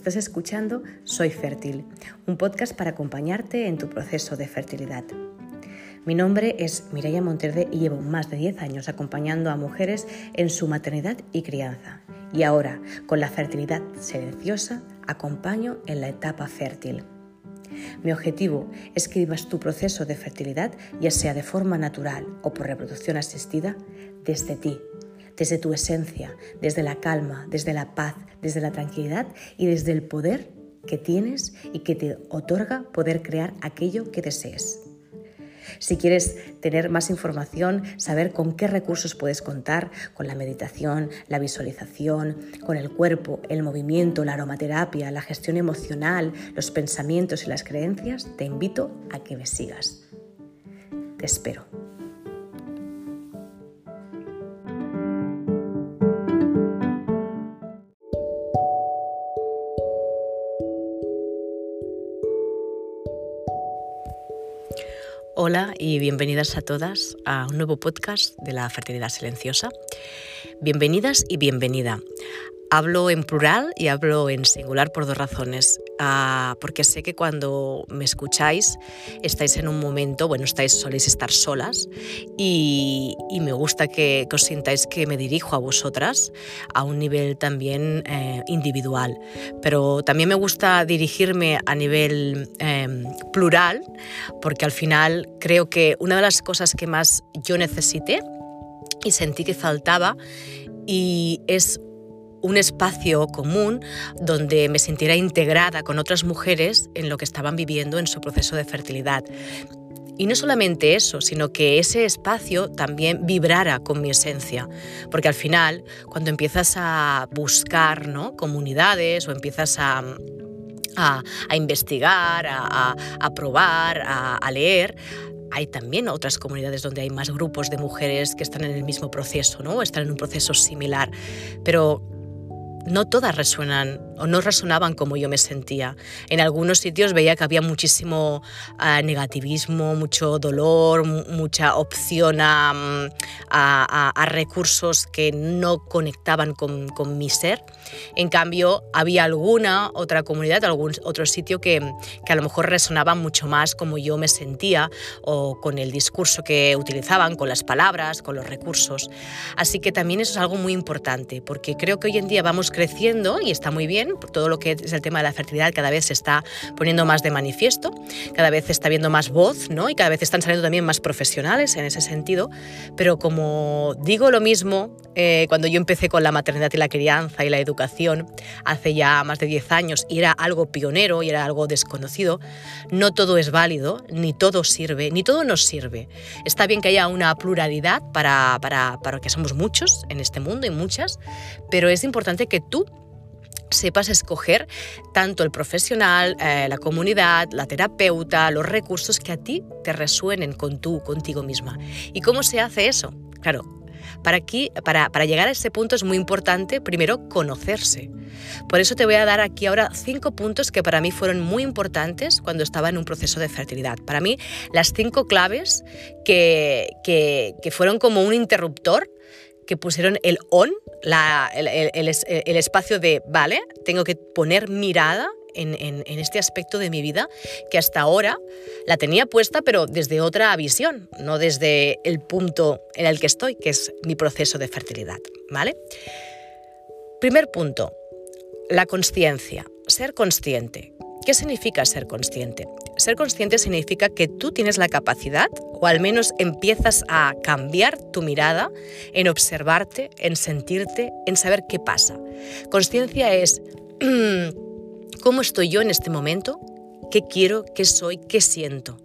Estás escuchando Soy Fértil, un podcast para acompañarte en tu proceso de fertilidad. Mi nombre es Mireia Monterde y llevo más de 10 años acompañando a mujeres en su maternidad y crianza. Y ahora, con la fertilidad silenciosa, acompaño en la etapa fértil. Mi objetivo es que vivas tu proceso de fertilidad, ya sea de forma natural o por reproducción asistida, desde ti, desde tu esencia, desde la calma, desde la paz, desde la tranquilidad y desde el poder que tienes y que te otorga poder crear aquello que desees. Si quieres tener más información, saber con qué recursos puedes contar, con la meditación, la visualización, con el cuerpo, el movimiento, la aromaterapia, la gestión emocional, los pensamientos y las creencias, te invito a que me sigas. Te espero. Y bienvenidas a todas a un nuevo podcast de la fertilidad silenciosa. Bienvenidas y bienvenida. Hablo en plural y hablo en singular por dos razones. Ah, porque sé que cuando me escucháis estáis en un momento, bueno, estáis, soléis estar solas y, me gusta que, os sintáis que me dirijo a vosotras a un nivel también eh, individual. Pero también me gusta dirigirme a nivel em, plural porque al final creo que una de las cosas que más yo necesité y sentí que faltaba y es un espacio común donde me sintiera integrada con otras mujeres en lo que estaban viviendo en su proceso de fertilidad. Y no solamente eso, sino que ese espacio también vibrara con mi esencia. Porque al final, cuando empiezas a buscar ¿no? comunidades o empiezas a, a, investigar, a, a probar, a, leer, hay también otras comunidades donde hay más grupos de mujeres que están en el mismo proceso, ¿no? están en un proceso similar. Pero no todas resuenan o no resonaban como yo me sentía. En algunos sitios veía que había muchísimo ah, negativismo, mucho dolor, mucha opción mm, a, recursos que no conectaban con, mi ser. En cambio, había alguna otra comunidad, algún otro sitio que, que a lo mejor resonaba mucho más como yo me sentía o con el discurso que utilizaban, con las palabras, con los recursos. Así que también eso es algo muy importante, porque creo que hoy en día vamos creciendo y está muy bien, por todo lo que es el tema de la fertilidad cada vez se está poniendo más de manifiesto, cada vez está viendo más voz, ¿no? Y cada vez están saliendo también más profesionales en ese sentido, pero como digo lo mismo, eh, cuando yo empecé con la maternidad y la crianza y la educación hace ya más de 10 años y era algo pionero y era algo desconocido, no todo es válido, ni todo sirve, ni todo nos sirve. Está bien que haya una pluralidad para, para, para que somos muchos en este mundo y muchas, pero es importante que tú sepas escoger tanto el profesional, eh, la comunidad, la terapeuta, los recursos que a ti te resuenen con tú, contigo misma. ¿Y cómo se hace eso? Claro, para, aquí, para, para, llegar a ese punto es muy importante primero conocerse. Por eso te voy a dar aquí ahora cinco puntos que para mí fueron muy importantes cuando estaba en un proceso de fertilidad. Para mí, las cinco claves que, que, que fueron como un interruptor que pusieron el on, el, espacio de, vale, tengo que poner mirada en, en, este aspecto de mi vida que hasta ahora la tenía puesta, pero desde otra visión, no desde el punto en el que estoy, que es mi proceso de fertilidad. ¿vale? Primer punto, la conciencia, ser consciente. ¿Qué significa ser consciente? Ser consciente significa que tú tienes la capacidad, o al menos empiezas a cambiar tu mirada en observarte, en sentirte, en saber qué pasa. Conciencia es cómo estoy yo en este momento, qué quiero, qué soy, qué siento.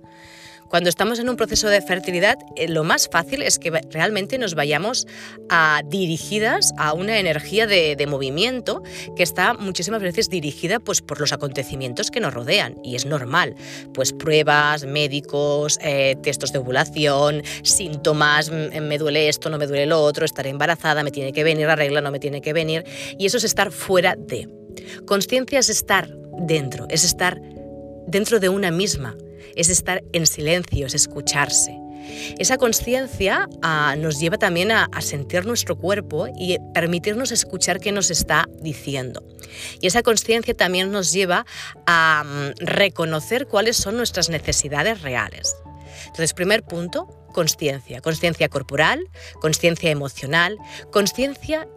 Cuando estamos en un proceso de fertilidad, eh, lo más fácil es que realmente nos vayamos a, dirigidas a una energía de, movimiento que está muchísimas veces dirigida pues, por los acontecimientos que nos rodean. Y es normal. Pues pruebas, médicos, eh, textos de ovulación, síntomas, me duele esto, no me duele lo otro, estaré embarazada, me tiene que venir la regla, no me tiene que venir. Y eso es estar fuera de. Conciencia es estar dentro, es estar dentro de una misma, es estar en silencio, es escucharse. Esa conciencia ah, nos lleva también a, sentir nuestro cuerpo y permitirnos escuchar qué nos está diciendo. Y esa conciencia también nos lleva a mm, reconocer cuáles son nuestras necesidades reales. Entonces, primer punto, conciencia. Conciencia corporal, conciencia emocional, conciencia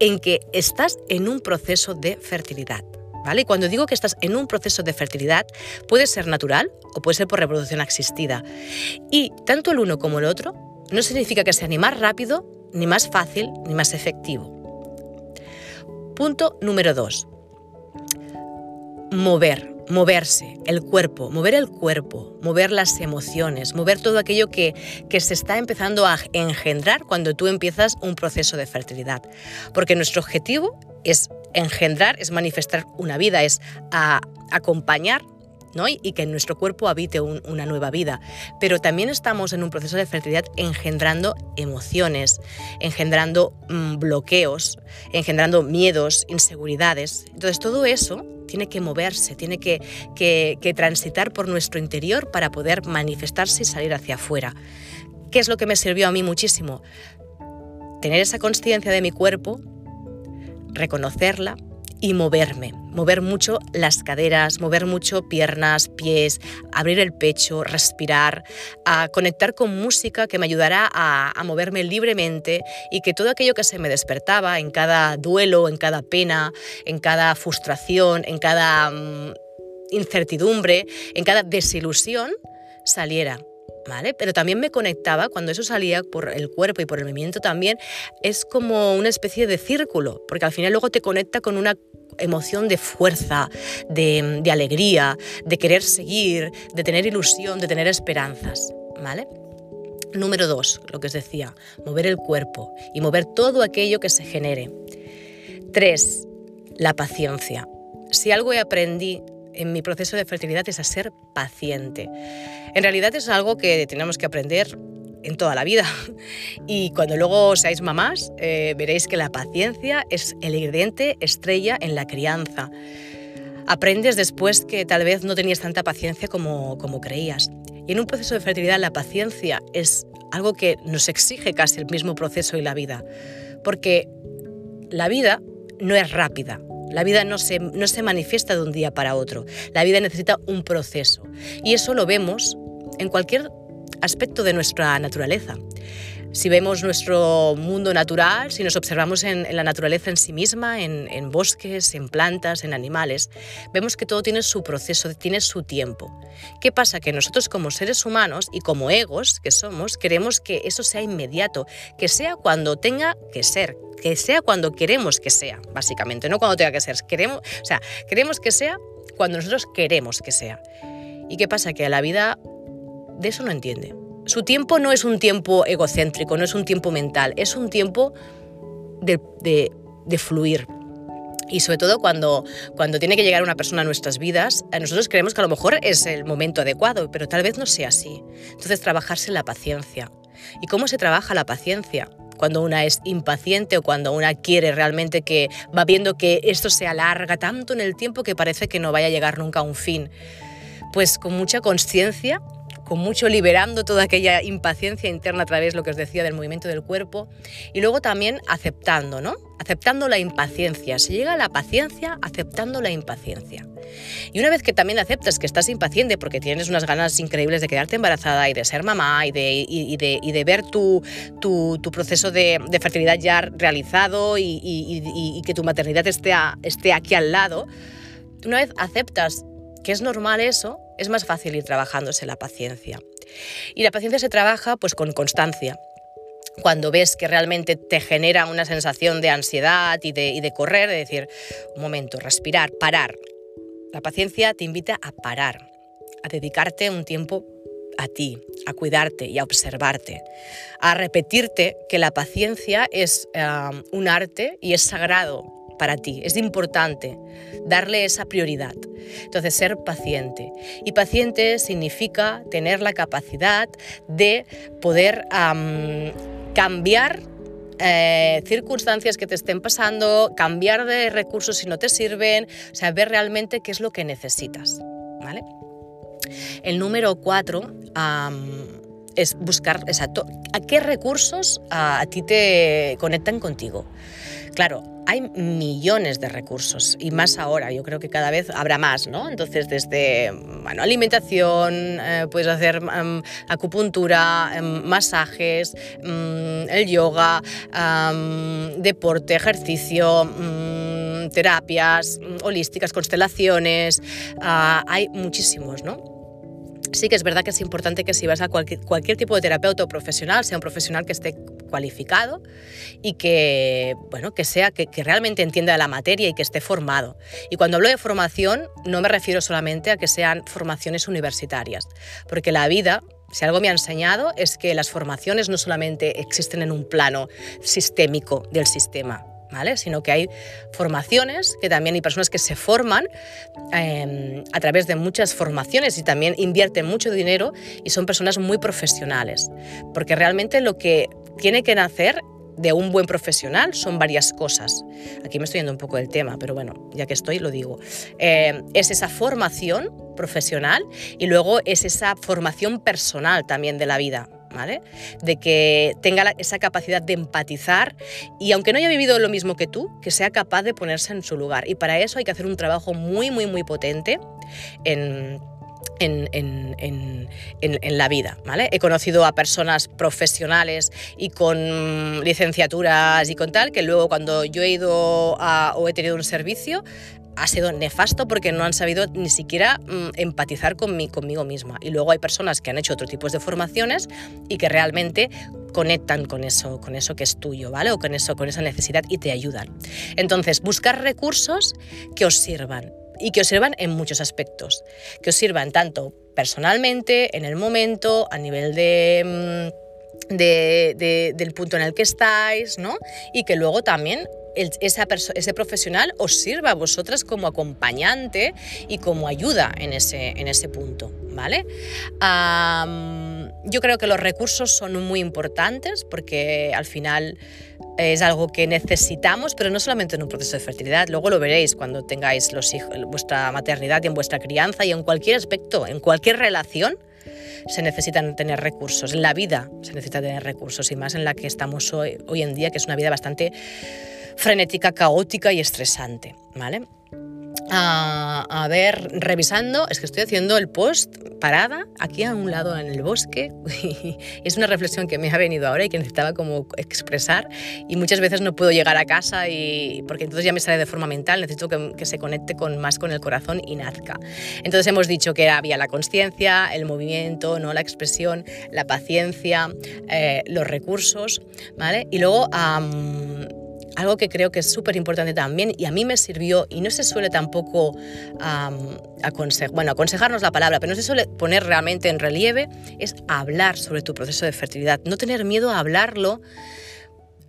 en que estás en un proceso de fertilidad. ¿Vale? Y cuando digo que estás en un proceso de fertilidad, puede ser natural o puede ser por reproducción asistida. Y tanto el uno como el otro no significa que sea ni más rápido, ni más fácil, ni más efectivo. Punto número dos. Mover, moverse, el cuerpo, mover el cuerpo, mover las emociones, mover todo aquello que, que se está empezando a engendrar cuando tú empiezas un proceso de fertilidad. Porque nuestro objetivo es engendrar, es manifestar una vida, es acompañar ¿no? y, que en nuestro cuerpo habite una nueva vida. Pero también estamos en un proceso de fertilidad engendrando emociones, engendrando mm, bloqueos, engendrando miedos, inseguridades. Entonces todo eso tiene que moverse, tiene que, que transitar por nuestro interior para poder manifestarse y salir hacia afuera. ¿Qué es lo que me sirvió a mí muchísimo? Tener esa conciencia de mi cuerpo, reconocerla y moverme, mover mucho las caderas, mover mucho piernas, pies, abrir el pecho, respirar, a conectar con música que me ayudará a, moverme libremente y que todo aquello que se me despertaba en cada duelo, en cada pena, en cada frustración, en cada mm, incertidumbre, en cada desilusión, saliera pero también me conectaba, cuando eso salía por el cuerpo y por el movimiento también, es como una especie de círculo, porque al final luego te conecta con una emoción de fuerza, de, alegría, de querer seguir, de tener ilusión, de tener esperanzas, ¿vale? Número dos, lo que os decía, mover el cuerpo y mover todo aquello que se genere. Tres, la paciencia. Si algo he aprendido en mi proceso de fertilidad es a ser paciente. En realidad es algo que tenemos que aprender en toda la vida. Y cuando luego seáis mamás, eh, veréis que la paciencia es el ingrediente estrella en la crianza. Aprendes después que tal vez no tenías tanta paciencia como, como creías. Y en un proceso de fertilidad la paciencia es algo que nos exige casi el mismo proceso y la vida. Porque la vida no es rápida, la vida no se, no se manifiesta de un día para otro. La vida necesita un proceso. Y eso lo vemos en cualquier aspecto de nuestra naturaleza. Si vemos nuestro mundo natural, si nos observamos en, la naturaleza en sí misma, en, en, bosques, en plantas, en animales, vemos que todo tiene su proceso, tiene su tiempo. ¿Qué pasa? Que nosotros como seres humanos y como egos que somos, queremos que eso sea inmediato, que sea cuando tenga que ser, que sea cuando queremos que sea, básicamente, no cuando tenga que ser. Queremos, o sea, queremos que sea cuando nosotros queremos que sea. ¿Y qué pasa? Que la vida de eso no entiende. Su tiempo no es un tiempo egocéntrico, no es un tiempo mental, es un tiempo de, de, fluir, y sobre todo cuando, cuando tiene que llegar una persona a nuestras vidas, nosotros creemos que a lo mejor es el momento adecuado, pero tal vez no sea así. Entonces, trabajarse la paciencia. ¿Y cómo se trabaja la paciencia? Cuando una es impaciente o cuando una quiere realmente que va viendo que esto se alarga tanto en el tiempo que parece que no vaya a llegar nunca a un fin. Pues con mucha conciencia, con mucho liberando toda aquella impaciencia interna a través, lo que os decía, del movimiento del cuerpo y luego también aceptando, ¿no? Aceptando la impaciencia. Se llega a la paciencia aceptando la impaciencia. Y una vez que también aceptas que estás impaciente porque tienes unas ganas increíbles de quedarte embarazada y de ser mamá y de, y, de, y de, ver tu, tu, tu proceso de, de, fertilidad ya realizado y, que tu maternidad esté, esté aquí al lado, una vez aceptas que es normal eso, es más fácil ir trabajándose la paciencia. Y la paciencia se trabaja pues con constancia. Cuando ves que realmente te genera una sensación de ansiedad y de, y de correr, de decir, un momento, respirar, parar, la paciencia te invita a parar, a dedicarte un tiempo a ti, a cuidarte y a observarte, a repetirte que la paciencia es eh, un arte y es sagrado para ti, es importante darle esa prioridad. Entonces, ser paciente. Y paciente significa tener la capacidad de poder cambiar eh, circunstancias que te estén pasando, cambiar de recursos si no te sirven, o realmente qué es lo que necesitas. ¿vale? El número cuatro es buscar, exacto, a qué recursos a ti te conectan contigo. Claro, hay millones de recursos y más ahora, yo creo que cada vez habrá más, ¿no? Entonces, desde bueno, alimentación, eh, puedes hacer um, acupuntura, um, masajes, um, el yoga, deporte, ejercicio, terapias holísticas, constelaciones, uh, hay muchísimos, ¿no? Sí que es verdad que es importante que si vas a cualquier, cualquier tipo de terapeuta o profesional, sea un profesional que esté cualificado y que, bueno, que sea, que, que, realmente entienda la materia y que esté formado. Y cuando hablo de formación, no me refiero solamente a que sean formaciones universitarias, porque la vida si algo me ha enseñado es que las formaciones no solamente existen en un plano sistémico del sistema, Sino que hay formaciones, que también hay personas que se forman em, a través de muchas formaciones y también invierten mucho dinero y son personas muy profesionales, porque realmente lo que tiene que nacer de un buen profesional son varias cosas. Aquí me estoy yendo un poco del tema, pero bueno, ya que estoy lo digo. Em, es esa formación profesional y luego es esa formación personal también de la vida. De que tenga esa capacidad de empatizar y aunque no haya vivido lo mismo que tú, que sea capaz de ponerse en su lugar. Y para eso hay que hacer un trabajo muy, muy, muy potente en... En, la vida. ¿vale? He conocido a personas profesionales y con licenciaturas y con tal, que luego cuando yo he ido o he tenido un servicio, ha sido nefasto porque no han sabido ni siquiera mm, empatizar con conmigo misma. Y luego hay personas que han hecho otro tipo de formaciones y que realmente conectan con eso, con eso que es tuyo, ¿vale? O con eso, con esa necesidad y te ayudan. Entonces, buscar recursos que os sirvan y que os sirvan en muchos aspectos, que os sirvan tanto personalmente, en el momento, a nivel de... Mm, del punto en el que estáis, ¿no? Y que luego también ese profesional os sirva a vosotras como acompañante y como ayuda en ese, en ese punto, ¿vale? Yo creo que los recursos son muy importantes porque al final es algo que necesitamos, pero no solamente en un proceso de fertilidad, luego lo veréis cuando tengáis los hijos, vuestra maternidad y en vuestra crianza y en cualquier aspecto, en cualquier relación, se necesitan tener recursos. En la vida se necesita tener recursos y más en la que estamos hoy, hoy en día, que es una vida bastante frenética, caótica y estresante, ¿vale? A, ver, revisando, es que estoy haciendo el post parada aquí a un lado en el bosque. Es una reflexión que me ha venido ahora y que necesitaba como expresar. Y muchas veces no puedo llegar a casa y, porque entonces ya me sale de forma mental, necesito que, se conecte con, más con el corazón y nazca. Entonces hemos dicho que había la conciencia, el movimiento, ¿no? la expresión, la paciencia, eh, los recursos, ¿vale? Y luego algo que creo que es súper importante también y a mí me sirvió y no se suele tampoco aconsejar, bueno, aconsejarnos la palabra, pero no se suele poner realmente en relieve, es hablar sobre tu proceso de fertilidad, no tener miedo a hablarlo.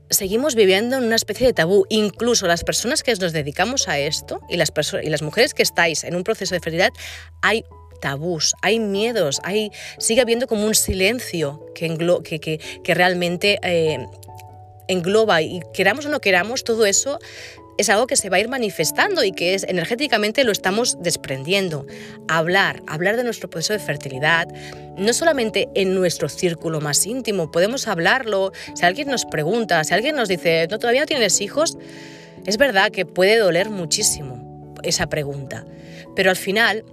Seguimos viviendo en una especie de tabú. Incluso las personas que nos dedicamos a esto y las, y las mujeres que estáis en un proceso de fertilidad, hay tabús, hay miedos, hay, sigue habiendo como un silencio que, que, que, que realmente eh, engloba y queramos o no queramos, todo eso es algo que se va a ir manifestando y que es energéticamente lo estamos desprendiendo. Hablar, hablar de nuestro proceso de fertilidad, no solamente en nuestro círculo más íntimo, podemos hablarlo, si alguien nos pregunta, si alguien nos dice, no, todavía no tienes hijos, es verdad que puede doler muchísimo esa pregunta, pero al final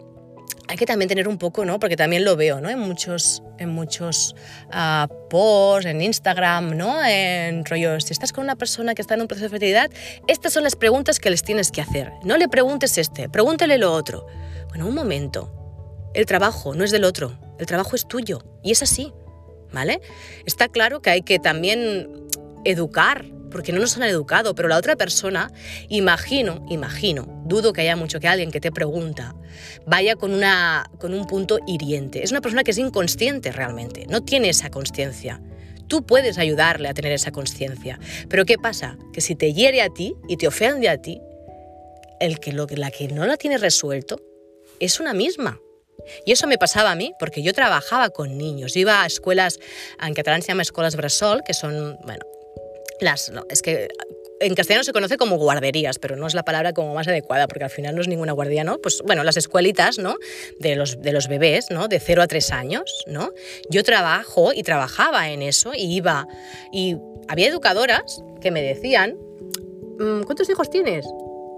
hay que también tener un poco, ¿no? Porque también lo veo, ¿no? En muchos, en muchos uh, posts, en Instagram, ¿no? En rollos, si estás con una persona que está en un proceso de fertilidad, estas son las preguntas que les tienes que hacer. No le preguntes este, pregúntale lo otro. Bueno, un momento. El trabajo no es del otro, el trabajo es tuyo y es así, ¿vale? Está claro que hay que también educar porque no nos han educado, pero la otra persona, imagino, imagino, dudo que haya mucho que alguien que te pregunta vaya con, una, con un punto hiriente. Es una persona que es inconsciente realmente, no tiene esa conciencia. Tú puedes ayudarle a tener esa conciencia, pero ¿qué pasa? Que si te hiere a ti y te ofende a ti, el que, lo, la que no la tiene resuelto es una misma. Y eso me pasaba a mí, porque yo trabajaba con niños. iba a escuelas, en catalán se llama escuelas bressol, que son, bueno, las, no, es que en castellano se conoce como guarderías, pero no es la palabra como más adecuada, porque al final no es ninguna guardería, ¿no? Pues bueno, las escuelitas, ¿no? De los, de los bebés, ¿no? De 0 a 3 años, ¿no? Yo trabajo y trabajaba en eso y iba. Y había educadoras que me decían, mm, ¿cuántos hijos tienes?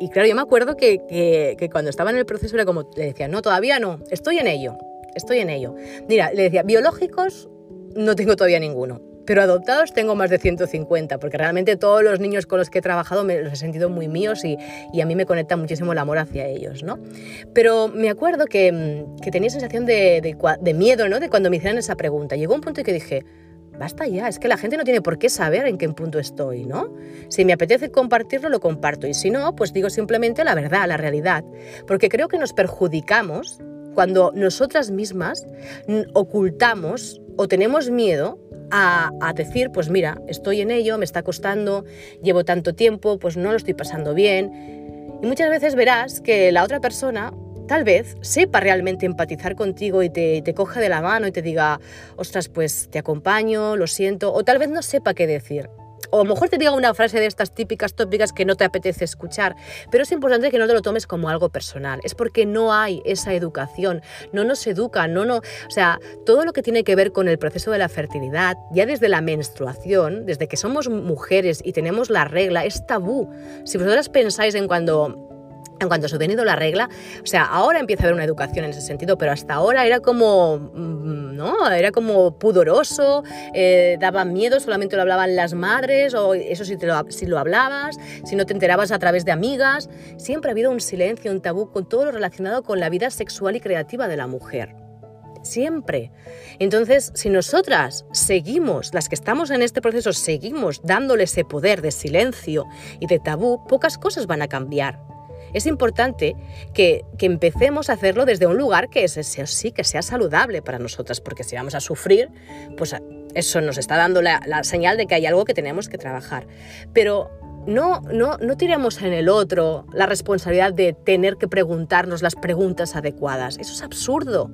Y claro, yo me acuerdo que, que, cuando estaba en el proceso era como, le decía, no, todavía no, estoy en ello, estoy en ello. Mira, le decía, biológicos no tengo todavía ninguno pero adoptados tengo más de 150, porque realmente todos los niños con los que he trabajado me los he sentido muy míos y, y a mí me conecta muchísimo el amor hacia ellos, ¿no? Pero me acuerdo que, mm, que tenía sensación de, de, miedo, ¿no? De cuando me hicieran esa pregunta. Llegó un punto en que dije, basta ya, es que la gente no tiene por qué saber en qué punto estoy, ¿no? Si me apetece compartirlo, lo comparto, y si no, pues digo simplemente la verdad, la realidad, porque creo que nos perjudicamos cuando nosotras mismas ocultamos o tenemos miedo a, decir, pues mira, estoy en ello, me está costando, llevo tanto tiempo, pues no lo estoy pasando bien. Y muchas veces verás que la otra persona tal vez sepa realmente empatizar contigo y te, coja de la mano y te diga, ostras, pues te acompaño, lo siento, o tal vez no sepa qué decir o mejor te diga una frase de estas típicas tópicas que no te apetece escuchar, pero es importante que no te lo tomes como algo personal. Es porque no hay esa educación, no nos educa, no, no, o sea, todo lo que tiene que ver con el proceso de la fertilidad, ya desde la menstruación, desde que somos mujeres y tenemos la regla, es tabú. Si vosotras pensáis en cuando en cuanto se ha venido la regla, o sea, ahora empieza a haber una educación en ese sentido, pero hasta ahora era como, mm, ¿no? Era como pudoroso, eh, daba miedo, solamente lo hablaban las madres, o eso si, te lo, si lo hablabas, si no te enterabas a través de amigas. Siempre ha habido un silencio, un tabú con todo lo relacionado con la vida sexual y creativa de la mujer siempre. Entonces, si nosotras seguimos, las que estamos en este proceso, seguimos dándole ese poder de silencio y de tabú, pocas cosas van a cambiar es importante que, empecemos a hacerlo desde un lugar que es, sí, que sea saludable para nosotras, porque si vamos a sufrir, pues eso nos está dando la, señal de que hay algo que tenemos que trabajar. Pero no, no, no tiremos en el otro la responsabilidad de tener que preguntarnos las preguntas adecuadas. Eso es absurdo.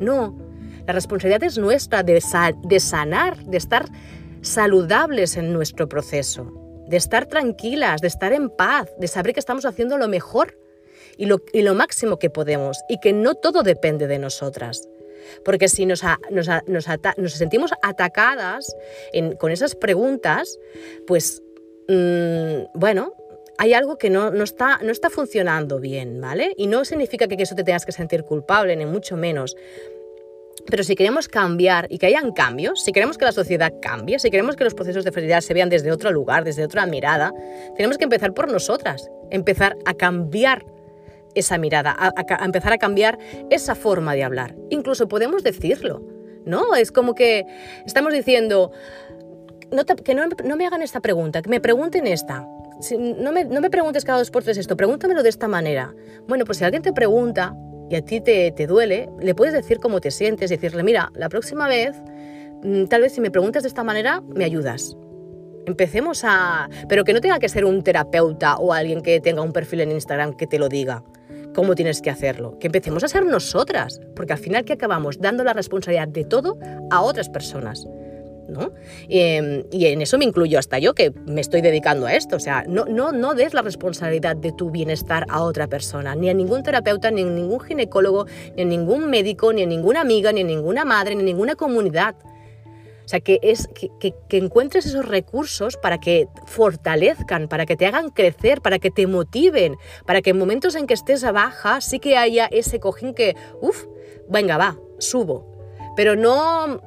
No, la responsabilidad es nuestra de, de sanar, de estar saludables en nuestro proceso de estar tranquilas, de estar en paz, de saber que estamos haciendo lo mejor y lo, y lo máximo que podemos y que no todo depende de nosotras. Porque si nos, nos, nos, sentimos atacadas con esas preguntas, pues mmm, bueno, hay algo que no, no, está, no está funcionando bien, ¿vale? Y no significa que eso te tengas que sentir culpable, ni mucho menos. Pero si queremos cambiar y que hayan cambios, si queremos que la sociedad cambie, si queremos que los procesos de fertilidad se vean desde otro lugar, desde otra mirada, tenemos que empezar por nosotras, empezar a cambiar esa mirada, a, empezar a cambiar esa forma de hablar. Incluso podemos decirlo, ¿no? Es como que estamos diciendo, que no, me hagan esta pregunta, que me pregunten esta. no, me, no me preguntes cada dos por tres esto, pregúntamelo de esta manera. Bueno, pues si alguien te pregunta, y a ti te, te duele, le puedes decir cómo te sientes, decirle, mira, la próxima vez, mm, tal vez si me preguntas de esta manera, me ayudas. Empecemos a... Pero que no tenga que ser un terapeuta o alguien que tenga un perfil en Instagram que te lo diga cómo tienes que hacerlo. Que empecemos a ser nosotras, porque al final que acabamos dando la responsabilidad de todo a otras personas. ¿No? Em, y en eso me incluyo hasta yo, que me estoy dedicando a esto. O sea, no, no, no des la responsabilidad de tu bienestar a otra persona, ni a ningún terapeuta, ni a ningún ginecólogo, ni a ningún médico, ni a ninguna amiga, ni a ninguna madre, ni a ninguna comunidad. O sea, que, es, que, que, encuentres esos recursos para que fortalezcan, para que te hagan crecer, para que te motiven, para que en momentos en que estés a sí que haya ese cojín que, uff, venga, va, subo. Pero no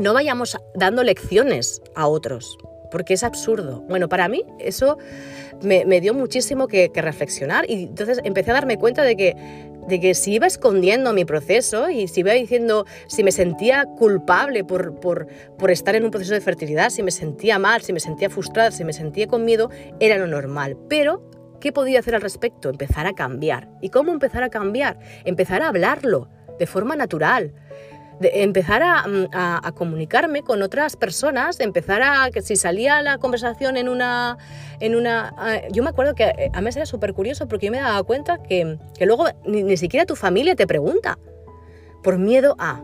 no vayamos dando lecciones a otros, porque es absurdo. Bueno, para mí eso me, dio muchísimo que, reflexionar y entonces empecé a darme cuenta de que, de que si iba escondiendo mi proceso y si iba diciendo, si me sentía culpable por, por estar en un proceso de fertilidad, si me sentía mal, si me sentía frustrada, si me sentía con miedo, era lo normal. Pero ¿Qué podía hacer al respecto? Empezar a cambiar. ¿Y cómo empezar a cambiar? Empezar a hablarlo de forma natural de empezar mm, a, comunicarme con otras personas, de empezar a que si salía la conversación en una, en una, yo me acuerdo que eh, a mí era súper curioso porque yo me daba cuenta que, que luego ni, siquiera tu familia te pregunta por miedo a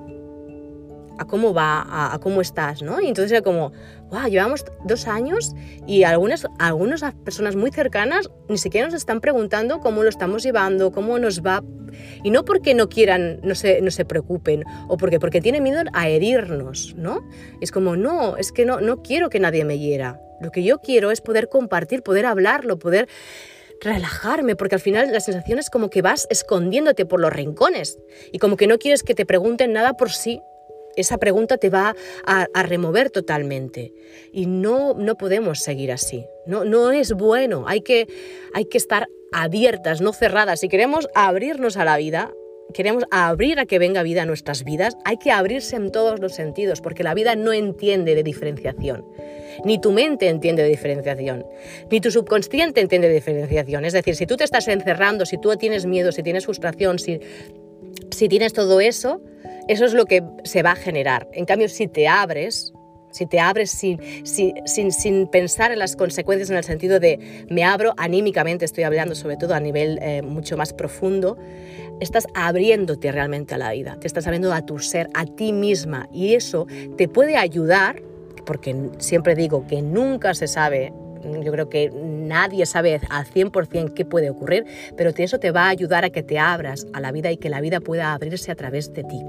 a cómo va, a, cómo estás, ¿no? Y entonces era como, llevamos dos años y algunas, algunas personas muy cercanas ni siquiera nos están preguntando cómo lo estamos llevando, cómo nos va. Y no porque no quieran, no se, no se preocupen, o porque, porque tienen miedo a herirnos, ¿no? Es como, no, es que no, no quiero que nadie me hiera. Lo que yo quiero es poder compartir, poder hablarlo, poder relajarme, porque al final la sensación es como que vas escondiéndote por los rincones y como que no quieres que te pregunten nada por sí esa pregunta te va a, remover totalmente. Y no, no podemos seguir así. No, no es bueno. Hay que, hay que estar abiertas, no cerradas. Si queremos abrirnos a la vida, queremos abrir a que venga vida a nuestras vidas, hay que abrirse en todos los sentidos, porque la vida no entiende de diferenciación. Ni tu mente entiende de diferenciación, ni tu subconsciente entiende de diferenciación. Es decir, si tú te estás encerrando, si tú tienes miedo, si tienes frustración, si, si tienes todo eso, eso es lo que se va a generar. En cambio, si te abres, si te abres sin, sin, pensar en las consecuencias en el sentido de me abro anímicamente, estoy hablando sobre todo a nivel eh, mucho más profundo, estás abriéndote realmente a la vida, te estás abriendo a tu ser, a ti misma y eso te puede ayudar, porque siempre digo que nunca se sabe yo creo que nadie sabe al 100% qué puede ocurrir, pero eso te va a ayudar a que te abras a la vida y que la vida pueda abrirse a través de ti.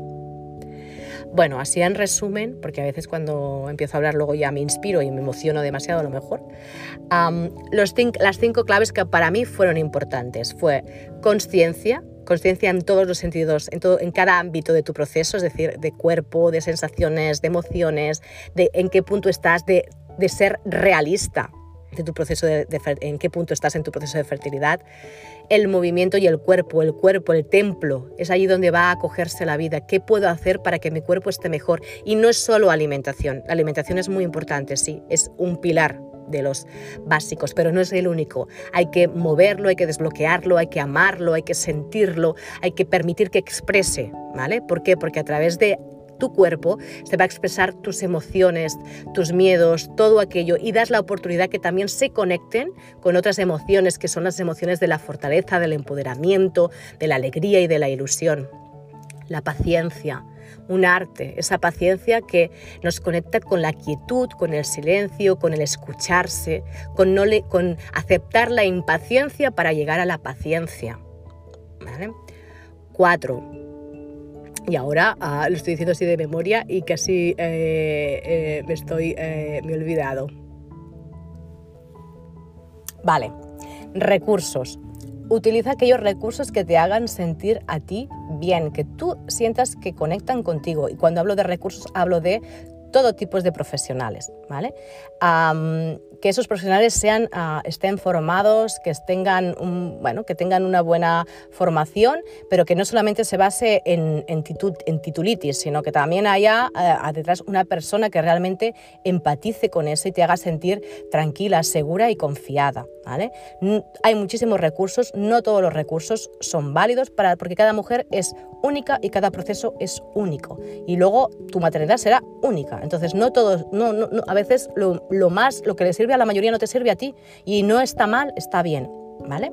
Bueno, así en resumen, porque a veces cuando empiezo a hablar luego ya me inspiro y me emociono demasiado a lo mejor, las cinco claves que para mí fueron importantes fue conciencia, conciencia en todos los sentidos, en, todo, en cada ámbito de tu proceso, es decir, de cuerpo, de sensaciones, de emociones, de en qué punto estás, de ser realista, de tu proceso de, en qué punto estás en tu proceso de fertilidad, el movimiento y el cuerpo, el cuerpo, el templo, es allí donde va a acogerse la vida. ¿Qué puedo hacer para que mi cuerpo esté mejor? Y no es solo alimentación. La alimentación es muy importante, sí, es un pilar de los básicos, pero no es el único. Hay que moverlo, hay que desbloquearlo, hay que amarlo, hay que sentirlo, hay que permitir que exprese, ¿vale? ¿Por qué? Porque a través de tu cuerpo, se va a expresar tus emociones, tus miedos, todo aquello y das la oportunidad que también se conecten con otras emociones que son las emociones de la fortaleza, del empoderamiento, de la alegría y de la ilusión. La paciencia, un arte, esa paciencia que nos conecta con la quietud, con el silencio, con el escucharse, con, no con aceptar la impaciencia para llegar a la paciencia. Cuatro, y ahora ah, lo estoy diciendo así de memoria y casi eh, eh, me estoy, eh, me he olvidado. Vale, recursos. Utiliza aquellos recursos que te hagan sentir a ti bien, que tú sientas que conectan contigo. Y cuando hablo de recursos, hablo de todo tipo de profesionales, ¿vale? Que esos profesionales sean, ah, estén formados, que tengan, un, bueno, que tengan una buena formación, pero que no solamente se base en, en, titulitis, sino que también haya uh, detrás una persona que realmente empatice con eso y te haga sentir tranquila, segura y confiada. ¿vale? Hay muchísimos recursos, no todos los recursos son válidos para, porque cada mujer es única y cada proceso es único. Y luego tu maternidad será única. Entonces, no todos, no, no, a veces lo, lo más, lo que le sirve a la mayoría no te sirve a ti y no está mal, está bien, ¿vale?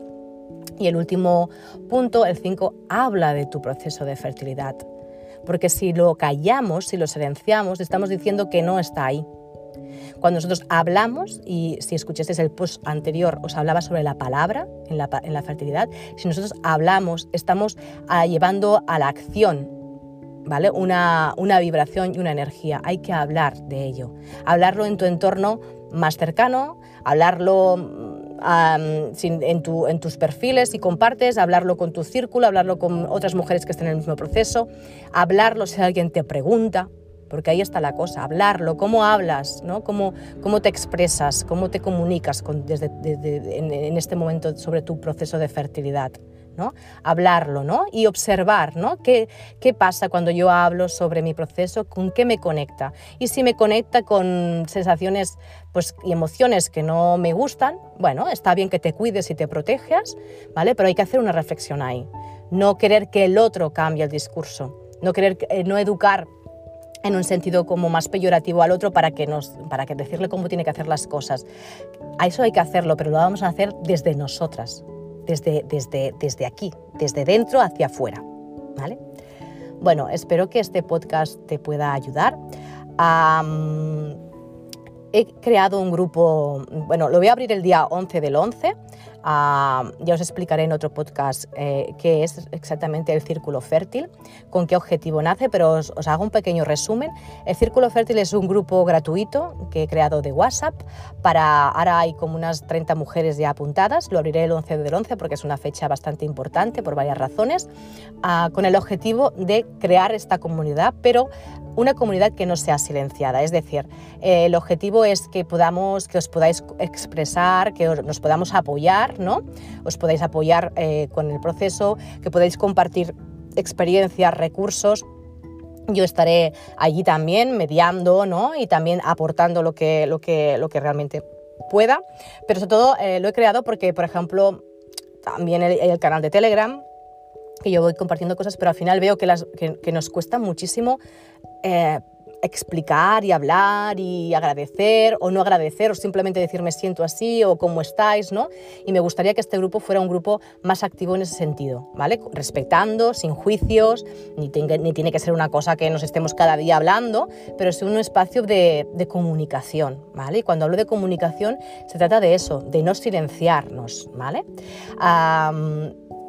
Y el último punto, el 5, habla de tu proceso de fertilidad. Porque si lo callamos, si lo silenciamos, estamos diciendo que no está ahí. Cuando nosotros hablamos, y si escuchasteis el post anterior, os hablaba sobre la palabra en la, en la fertilidad, si nosotros hablamos, estamos ah, llevando a la acción ¿vale? Una, una, vibración y una energía. Hay que hablar de ello. Hablarlo en tu entorno más cercano, hablarlo en, tu, en, tus perfiles y compartes, hablarlo con tu círculo, hablarlo con otras mujeres que estén en el mismo proceso, hablarlo si alguien te pregunta, porque ahí está la cosa, hablarlo, cómo hablas, ¿no? cómo, cómo te expresas, cómo te comunicas desde, en, este momento sobre tu proceso de fertilidad. ¿No? Hablarlo ¿no? y observar ¿no? ¿Qué, qué pasa cuando yo hablo sobre mi proceso, con qué me conecta. Y si me conecta con sensaciones pues, y emociones que no me gustan, bueno, está bien que te cuides y te protejas, ¿vale? pero hay que hacer una reflexión ahí. No querer que el otro cambie el discurso, no, querer, eh, no educar en un sentido como más peyorativo al otro para que nos para que decirle cómo tiene que hacer las cosas. A eso hay que hacerlo, pero lo vamos a hacer desde nosotras, desde, desde, desde aquí, desde dentro hacia afuera. ¿vale? Bueno, espero que este podcast te pueda ayudar. he creado un grupo, bueno, lo voy a abrir el día 11 del 11. Ah, ya os explicaré en otro podcast eh, qué es exactamente el Círculo Fértil, con qué objetivo nace, pero os, hago un pequeño resumen. El Círculo Fértil es un grupo gratuito que he creado de WhatsApp. Para, ahora hay como unas 30 mujeres ya apuntadas. Lo abriré el 11 del 11 porque es una fecha bastante importante por varias razones, ah, con el objetivo de crear esta comunidad, pero una comunidad que no sea silenciada. Es decir, eh, el objetivo es que podamos, que os podáis expresar, que nos podamos apoyar, ¿no? Os podáis apoyar eh, con el proceso, que podáis compartir experiencias, recursos. Yo estaré allí también mediando, ¿no? Y también aportando lo que, lo que, lo que realmente pueda. Pero sobre todo eh, lo he creado porque, por ejemplo, también el, el canal de Telegram, que yo voy compartiendo cosas, pero al final veo que, las, que, nos cuesta muchísimo eh, explicar y hablar y agradecer o no agradecer o simplemente decir me siento así o cómo estáis, ¿no? Y me gustaría que este grupo fuera un grupo más activo en ese sentido, ¿vale? Respetando, sin juicios, ni, ni tiene que ser una cosa que nos estemos cada día hablando, pero es un espacio de, de comunicación, ¿vale? Y cuando hablo de comunicación se trata de eso, de no silenciarnos, ¿vale?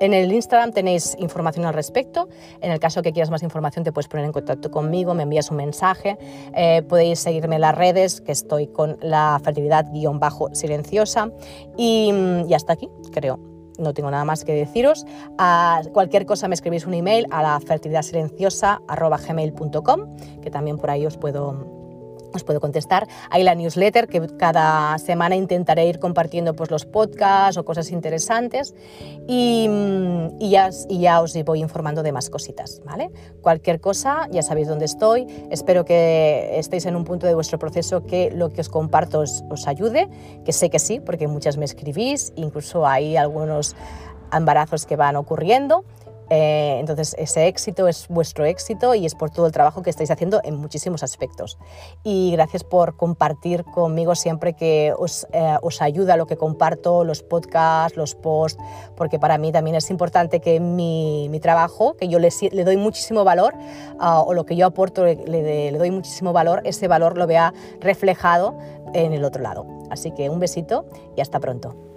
En el Instagram tenéis información al respecto. En el caso que quieras más información te puedes poner en contacto conmigo, me envías un mensaje. Eh, podéis seguirme en las redes, que estoy con la fertilidad-silenciosa. Y, mm, y hasta aquí, creo no tengo nada más que deciros. A cualquier cosa me escribís un email a la fertilidadsilenciosa.gmail.com, que también por ahí os puedo os puedo contestar. Hay la newsletter que cada semana intentaré ir compartiendo pues, los podcasts o cosas interesantes y, y, ya, y, ya, os voy informando de más cositas. ¿vale? Cualquier cosa, ya sabéis dónde estoy. Espero que estéis en un punto de vuestro proceso que lo que os comparto os, os ayude, que sé que sí, porque muchas me escribís, incluso hay algunos embarazos que van ocurriendo eh, entonces, ese éxito es vuestro éxito y es por todo el trabajo que estáis haciendo en muchísimos aspectos. Y gracias por compartir conmigo siempre que os, eh, ayuda lo que comparto, los podcasts, los posts, porque para mí también es importante que mi, trabajo, que yo le, doy muchísimo valor, uh, o lo que yo aporto le doy muchísimo valor, ese valor lo vea reflejado en el otro lado. Así que un besito y hasta pronto.